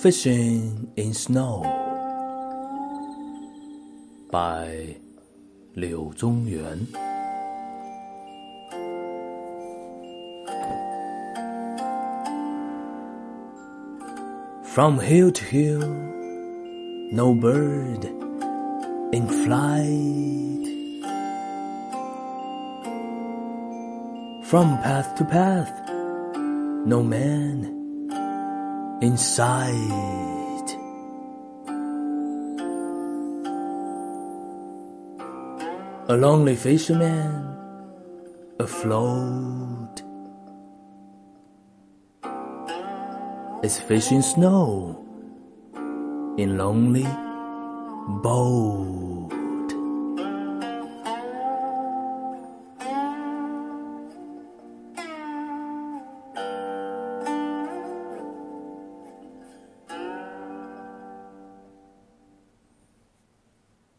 Fishing in Snow by 柳宗元。From hill to hill, no bird in flight. From path to path, no man in sight. A lonely fisherman afloat is fishing snow in lonely boat.